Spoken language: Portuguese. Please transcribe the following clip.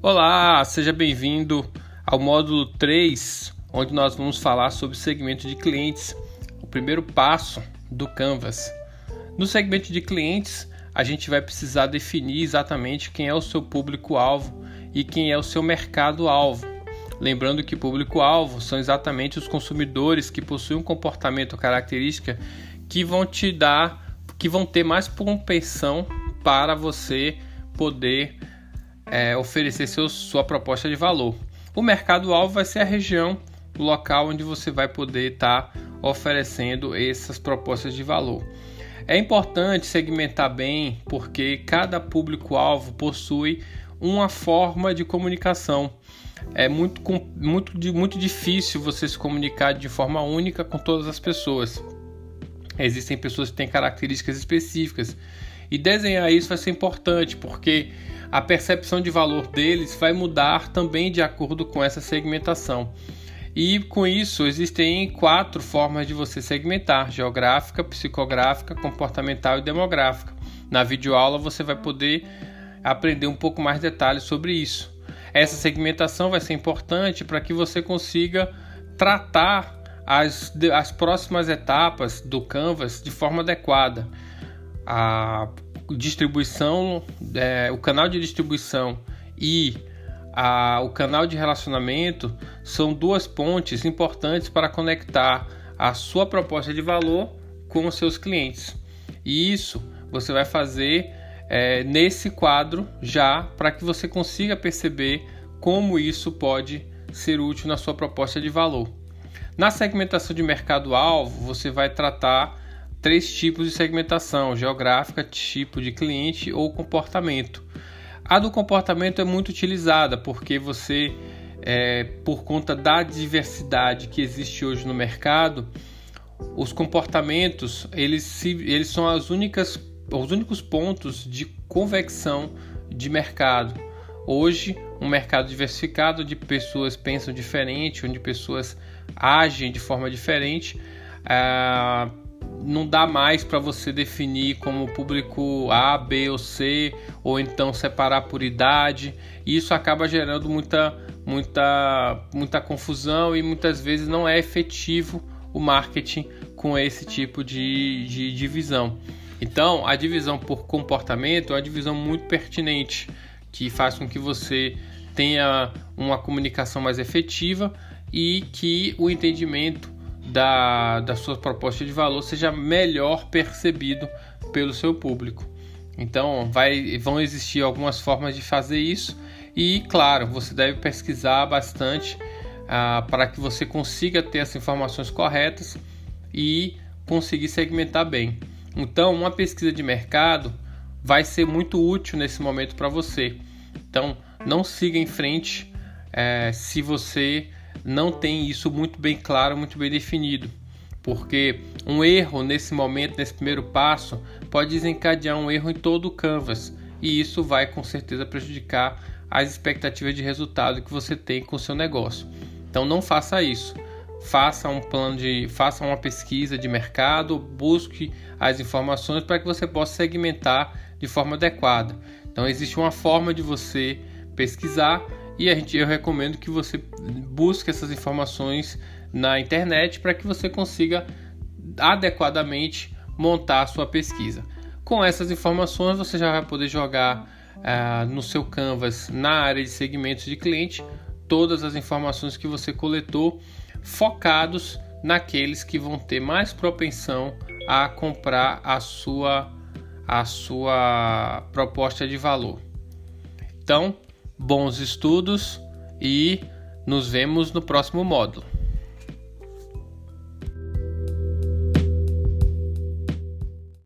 Olá, seja bem-vindo ao módulo 3, onde nós vamos falar sobre segmento de clientes, o primeiro passo do Canvas. No segmento de clientes, a gente vai precisar definir exatamente quem é o seu público-alvo e quem é o seu mercado-alvo. Lembrando que público-alvo são exatamente os consumidores que possuem um comportamento ou característica que vão te dar, que vão ter mais propensão para você poder é, oferecer seu, sua proposta de valor. O mercado-alvo vai ser a região, o local onde você vai poder estar tá oferecendo essas propostas de valor. É importante segmentar bem porque cada público-alvo possui uma forma de comunicação. É muito, muito, muito difícil você se comunicar de forma única com todas as pessoas. Existem pessoas que têm características específicas e desenhar isso vai ser importante porque a percepção de valor deles vai mudar também de acordo com essa segmentação. E com isso existem quatro formas de você segmentar: geográfica, psicográfica, comportamental e demográfica. Na videoaula você vai poder aprender um pouco mais detalhes sobre isso. Essa segmentação vai ser importante para que você consiga tratar as, as próximas etapas do Canvas de forma adequada. A distribuição, é, o canal de distribuição e a, o canal de relacionamento são duas pontes importantes para conectar a sua proposta de valor com os seus clientes. E isso você vai fazer é, nesse quadro já para que você consiga perceber como isso pode ser útil na sua proposta de valor. Na segmentação de mercado-alvo, você vai tratar três tipos de segmentação: geográfica, tipo de cliente ou comportamento. A do comportamento é muito utilizada porque você, é, por conta da diversidade que existe hoje no mercado, os comportamentos eles, se, eles são as únicas, os únicos pontos de convecção de mercado. Hoje, um mercado diversificado, onde pessoas pensam diferente, onde pessoas agem de forma diferente, ah, não dá mais para você definir como público A, B ou C, ou então separar por idade. Isso acaba gerando muita, muita, muita confusão e muitas vezes não é efetivo o marketing com esse tipo de, de divisão. Então, a divisão por comportamento é uma divisão muito pertinente que faz com que você tenha uma comunicação mais efetiva e que o entendimento da, da sua proposta de valor seja melhor percebido pelo seu público. Então, vai, vão existir algumas formas de fazer isso e, claro, você deve pesquisar bastante ah, para que você consiga ter as informações corretas e conseguir segmentar bem. Então, uma pesquisa de mercado vai ser muito útil nesse momento para você. Então, não siga em frente é, se você não tem isso muito bem claro, muito bem definido. Porque um erro nesse momento, nesse primeiro passo, pode desencadear um erro em todo o canvas e isso vai com certeza prejudicar as expectativas de resultado que você tem com o seu negócio. Então não faça isso. Faça um plano de, faça uma pesquisa de mercado, busque as informações para que você possa segmentar de forma adequada. Então existe uma forma de você pesquisar e a gente, eu recomendo que você busque essas informações na internet para que você consiga adequadamente montar a sua pesquisa. Com essas informações, você já vai poder jogar uh, no seu Canvas, na área de segmentos de cliente, todas as informações que você coletou, focados naqueles que vão ter mais propensão a comprar a sua, a sua proposta de valor. Então, bons estudos e nos vemos no próximo módulo.